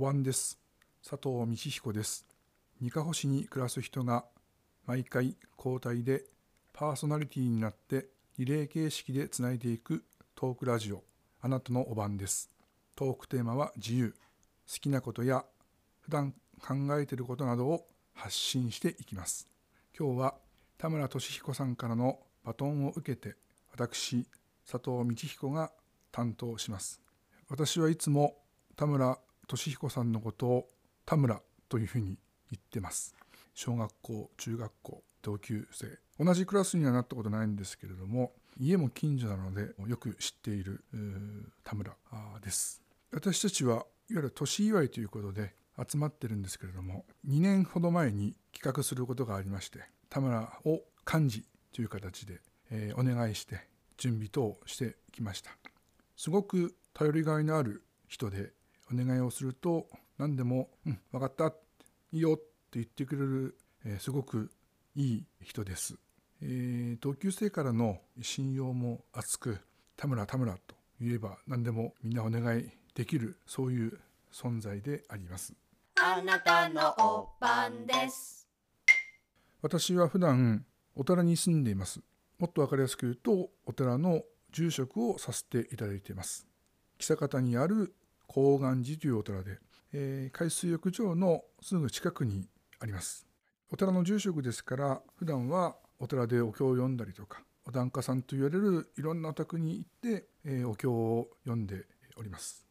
お晩です。佐藤道彦です。二カ星に暮らす人が毎回交代でパーソナリティになってリレー形式でつないでいくトークラジオあなたのお晩です。トークテーマは自由。好きなことや普段考えていることなどを発信していきます。今日は田村俊彦さんからのバトンを受けて私佐藤道彦が担当します。私はいつも田村俊彦さんのことを田村というふうに言ってます。小学校、中学校、同級生。同じクラスにはなったことないんですけれども、家も近所なのでよく知っている田村です。私たちはいわゆる年祝いということで集まってるんですけれども、2年ほど前に企画することがありまして、田村を幹事という形で、えー、お願いして準備等してきました。すごく頼りがいのある人でお願いをすると何でも「うん分かったいいよ」って言ってくれる、えー、すごくいい人です、えー、同級生からの信用も厚く「田村田村」と言えば何でもみんなお願いできるそういう存在であります。あなたのお番です。私は普段お寺に住んでいます。もっと分かりやすく言うとお寺の住職をさせていただいています。久方にある高岩寺というお寺で、えー、海水浴場のすぐ近くにあります。お寺の住職ですから普段はお寺でお経を読んだりとかお檀家さんと言われるいろんなお宅に行って、えー、お経を読んでおります。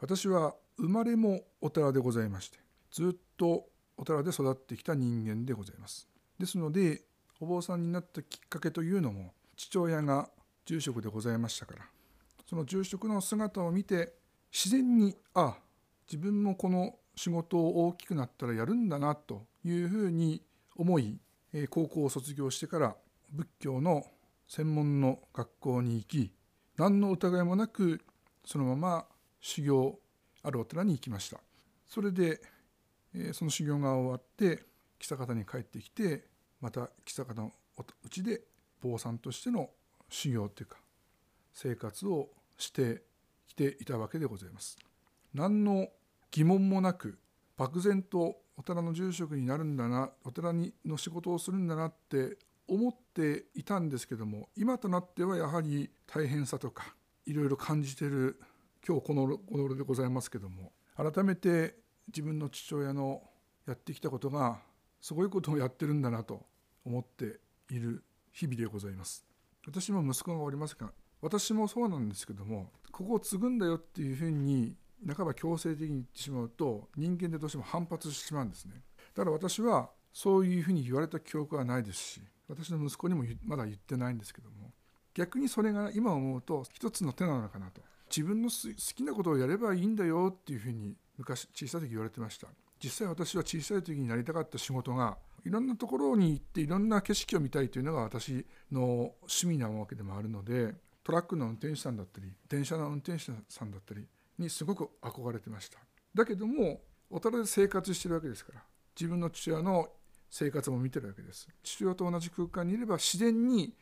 私は生まれもお寺でございましてずっとお寺で育ってきた人間でございます。ですのでお坊さんになったきっかけというのも父親が住職でございましたからその住職の姿を見て自然にあ自分もこの仕事を大きくなったらやるんだなというふうに思い高校を卒業してから仏教の専門の学校に行き何の疑いもなくそのまま修行あるお寺に行きました。それでその修行が終わって久方に帰ってきてまた久方のうちで坊さんとしての修行というか生活をしてきていたわけでございます。何の疑問もなく漠然とお寺の住職になるんだなお寺にの仕事をするんだなって思っていたんですけども今となってはやはり大変さとかいろいろ感じてる今日この頃でございますけども改めて自分の父親のやってきたことがすごいことをやってるんだなと思っている日々でございます。私も息子がおりますが私もそうなんですけどもここを継ぐんだよっていうふうに半ば強制的に言ってしまうと人間でどうしても反発してしまうんですね。だから私はそういうふうに言われた記憶はないですし私の息子にもまだ言ってないんですけども逆にそれが今思うと一つの手なのかなと。自分の好きなことをやればいいんだよっていうふうに昔小さい時言われてました。実際私は小さい時になりたかった仕事がいろんなところに行っていろんな景色を見たいというのが私の趣味なわけでもあるのでトラックの運転手さんだったり電車の運転手さんだったりにすごく憧れてました。だけどもお寺で生活してるわけですから自分の父親の生活も見てるわけです。父親と同じ空間にいれば自然に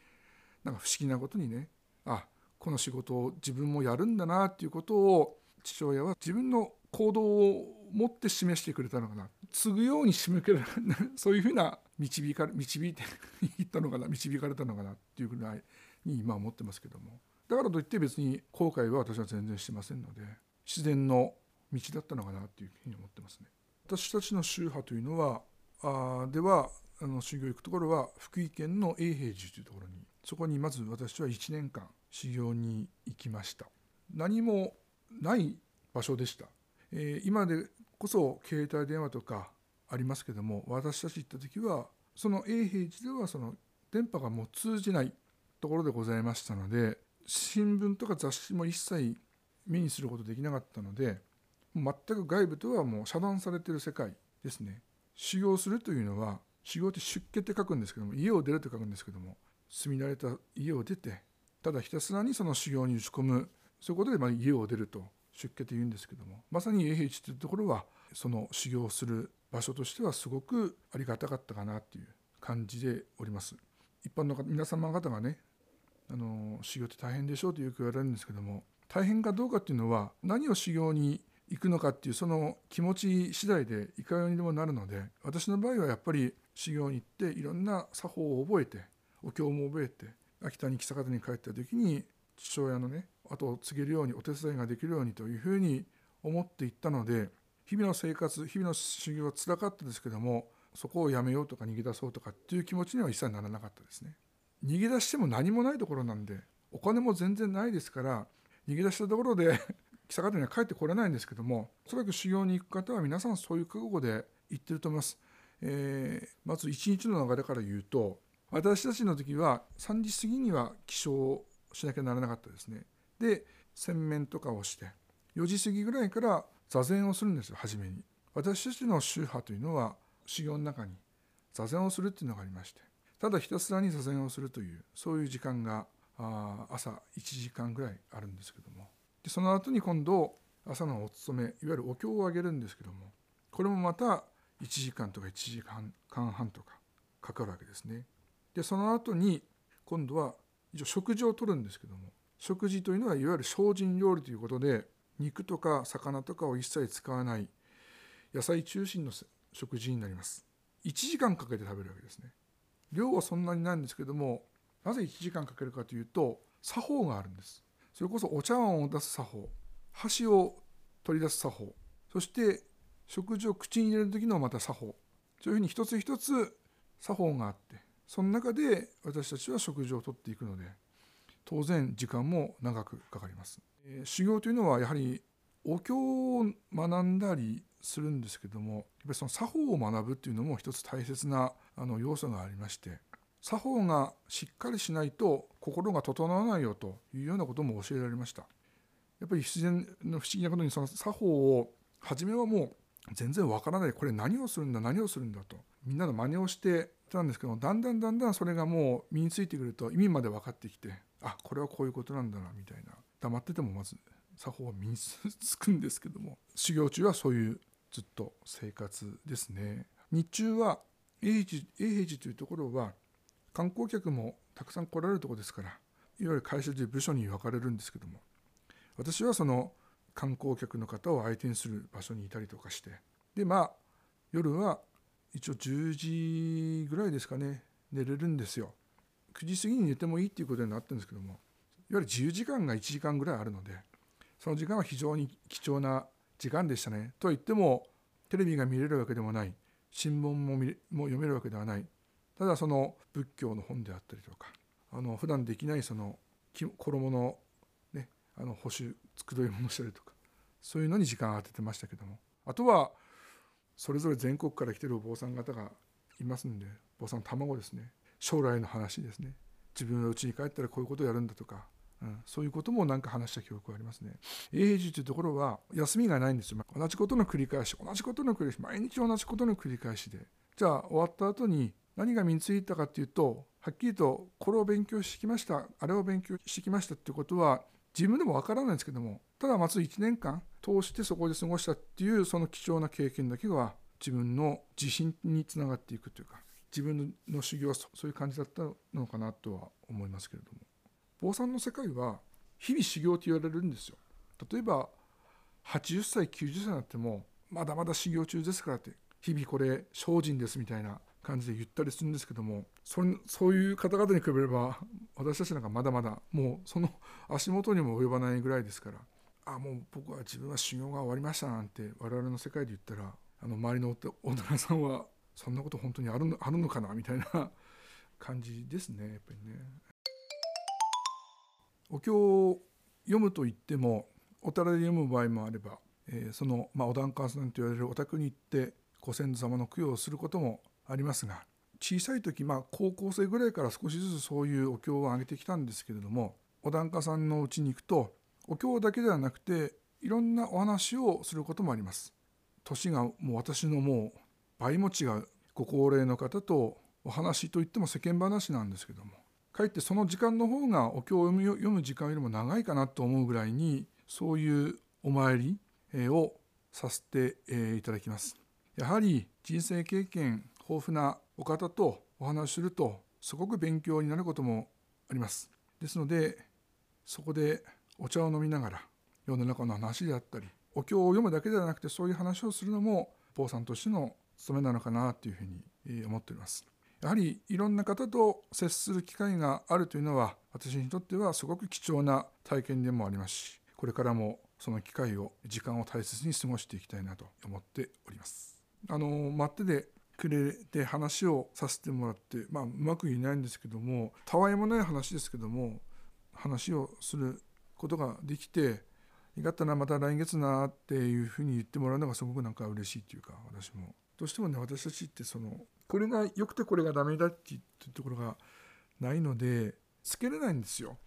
なんか不思議なことにねあこの仕事を自分もやるんだなっていうことを父親は自分の行動を持って示してくれたのかな。継ぐように仕向けられ そういうふうな導か導いて いったのかな導かれたのかなっていうぐらいに今思ってますけども。だからといって別に後悔は私は全然してませんので自然の道だったのかなっていうふうに思ってますね。私たちの宗派というのはあではあの修行行くところは福井県の永平寺というところにそこにまず私は1年間修行に行きました。何もない場所でした、えー、今でこそ携帯電話とかありますけども私たち行った時はその永平寺ではその電波がもう通じないところでございましたので新聞とか雑誌も一切目にすることできなかったので全く外部とはもう遮断されてる世界ですね。修行するというのは修行って出家って書くんですけども家を出ると書くんですけども住み慣れた家を出てただひたすらにその修行に打ち込む。そういうことでま家を出ると出家というんですけどもまさに永平寺というところはその修行する場所としてはすごくありがたかったかなっていう感じでおります。一般の皆様方がねあの修行って大変でしょうとよく言われるんですけども大変かどうかっていうのは何を修行に行くのかっていうその気持ち次第でいかようにでもなるので私の場合はやっぱり修行に行っていろんな作法を覚えてお経も覚えて秋田に来た方に帰った時に父親のね後を継げるようにお手伝いができるようにというふうに思っていったので日々の生活日々の修行はつらかったですけどもそこをやめようとか逃げ出そうとかっていう気持ちには一切ならなかったですね。逃げ出しても何もないところなんでお金も全然ないですから逃げ出したところで 来た方には帰ってこれないんですけどもおそらく修行に行く方は皆さんそういう覚悟で行ってると思います。えー、まず一日の流れから言うと私たちの時は3時過ぎには起床しなきゃならなかったですね。で洗面とかをして4時過ぎぐらいから座禅をするんですよ初めに。私たちの宗派というのは修行の中に座禅をするっていうのがありましてただひたすらに座禅をするというそういう時間があ朝1時間ぐらいあるんですけども。でその後に今度朝のお勤めいわゆるお経をあげるんですけどもこれもまた1時間とか1時間半とかかかるわけですね。でその後に今度は一応食事をとるんですけども食事というのはいわゆる精進料理ということで肉とか魚とかを一切使わない野菜中心の食事になります。1時間かけて食べるわけですね。量はそんなにないんですけどもなぜ1時間かけるかというと作法があるんです。それこそお茶碗を出す作法箸を取り出す作法そして食事を口に入れる時のまた作法。そういうふうに一つ一つ作法があってその中で私たちは食事をとっていくので当然時間も長くかかります、えー、修行というのはやはりお経を学んだりするんですけどもやっぱりその作法を学ぶっていうのも一つ大切なあの要素がありまして作法がしっかりしないと心が整わないよというようなことも教えられました。やっぱり自然の不思議なことにその作法を初めはもう全然わからない。これ何をするんだ何をするんだとみんなの真似をしてたんですけどだんだんだんだんそれがもう身についてくると意味まで分かってきてあこれはこういうことなんだなみたいな。黙っててもまず作法は身につくんですけども修行中はそういうずっと生活ですね。日中は永平寺というところは観光客もたくさん来られるところですからいわゆる会社で部署に分かれるんですけども私はその観光客の方を相手にする場所にいたりとかしてでまあ夜は一応10時ぐらいですかね寝れるんですよ。9時過ぎに寝てもいいっていうことになってるんですけどもいわゆる自由時間が1時間ぐらいあるのでその時間は非常に貴重な時間でしたね。と言ってもテレビが見れるわけでもない。新聞も見も読めるわけではない。ただその仏教の本であったりとかあの普段できないその衣の,、ね、あの保守繕い物したりとかそういうのに時間を当ててましたけども。あとはそれぞれ全国から来てるお坊さん方がいますんで坊さんの卵ですね。将来の話ですね。自分の家に帰ったらこういうことをやるんだとか、そういうこともなんか話した記憶がありますね。永平寺というところは休みがないんですよ。同じことの繰り返し同じことの繰り返し毎日同じことの繰り返しで。じゃあ終わった後に何が身についたかっていうとはっきりとこれを勉強してきましたあれを勉強してきましたっていうことは自分でもわからないんですけどもただまず1年間通してそこで過ごしたっていうその貴重な経験だけは自分の自信につながっていくというか自分の修行はそういう感じだったのかなとは思いますけれども。坊さんの世界は日々修行と言われるんですよ例えば80歳90歳になってもまだまだ修行中ですからって日々これ精進ですみたいな感じで言ったりするんですけどもそれそういう方々に比べれば私たちなんかまだまだもうその足元にも及ばないぐらいですからあもう僕は自分は修行が終わりましたなんて我々の世界で言ったらあの周りの大人さんはそんなこと本当にあるあるのかなみたいな感じですねやっぱりね。お経を読むと言ってもお寺で読む場合もあれば、えー、その、まあ、お檀家さんと言われるお宅に行ってご先祖様の供養をすることもありますが小さい時、まあ、高校生ぐらいから少しずつそういうお経をあげてきたんですけれどもお檀家さんのうちに行くとお経だけではなくていろんなお話をすることもあります。年がもう私のもう倍も違うご高齢の方とお話といっても世間話なんですけどもかえってその時間の方がお経を読む時間よりも長いかなと思うぐらいにそういうお参りをさせていただきます。やはり人生経験豊富なお方とお話しするとすごく勉強になることもあります。ですのでそこでお茶を飲みながら世の中の話であったりお経を読むだけではなくてそういう話をするのも坊さんとしての務めなのかなというふうに思っております。やはりいろんな方と接する機会があるというのは私にとってはすごく貴重な体験でもありますしこれからもその機会を時間を大切に過ごしていきたいなと思っております。あの待ってでくれて話をさせてもらってまあうまく言えないんですけどもたわいもない話ですけども話をすることができてよかったなまた来月なっていうふうに言ってもらうのがすごくなんか嬉しいっていうか私もどうしてもね私たちってそのこれが良くてこれがダメだっていうところがないのでつけれないんですよ。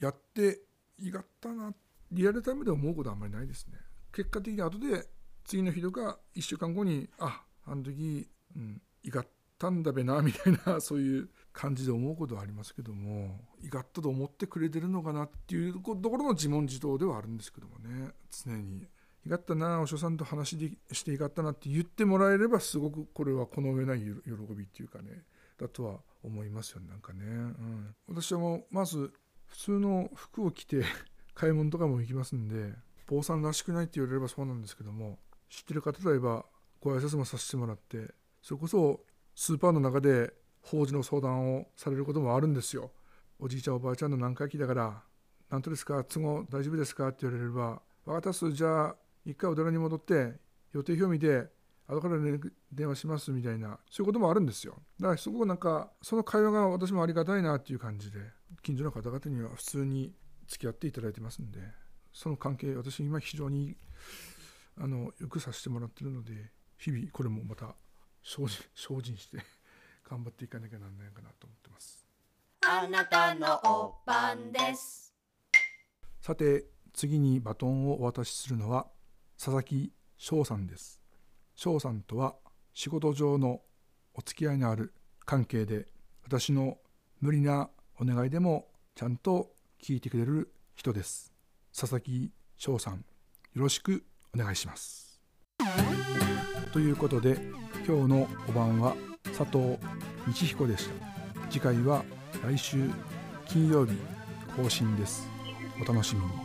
やっていがったなリアルタイムで思うことはあんまりないですね。結果的に後で次の日とか1週間後にああの時、うん、いがったんだべなみたいな そういう感じで思うことはありますけどもいがったと思ってくれてるのかなっていうところの自問自答ではあるんですけどもね。常に。いがったなお師匠さんと話でしていがったなって言ってもらえればすごくこれはこの上ない喜びっていうかね。だとは思いますよねなんかね、うん、私はもうまず普通の服を着て 買い物とかも行きますんで坊さんらしくないって言われればそうなんですけども知ってる方であればご挨拶もさせてもらってそれこそスーパーの中で法事の相談をされることもあるんですよ。おじいちゃんおばあちゃんの何回忌だから「何とですか？都合大丈夫ですか?」って言われれば「分かったっすじゃあ一回お寺に戻って予定表見て後から、電話しますみたいなそういうこともあるんですよだからすごくなんかその会話が私もありがたいなっていう感じで近所の方々には普通に付き合っていただいてますんでその関係私今非常にあのよくさせてもらってるので日々これもまた精進精進して 頑張っていかなきゃなんないかなと思ってます。あなたのお番です。さて次にバトンをお渡しするのは佐々木翔さんです。翔さんとは仕事上のお付き合いのある関係で私の無理なお願いでもちゃんと聞いてくれる人です。佐々木翔さんよろしくお願いします。ということで今日のお晩は佐藤道彦でした。次回は来週金曜日更新です。お楽しみに。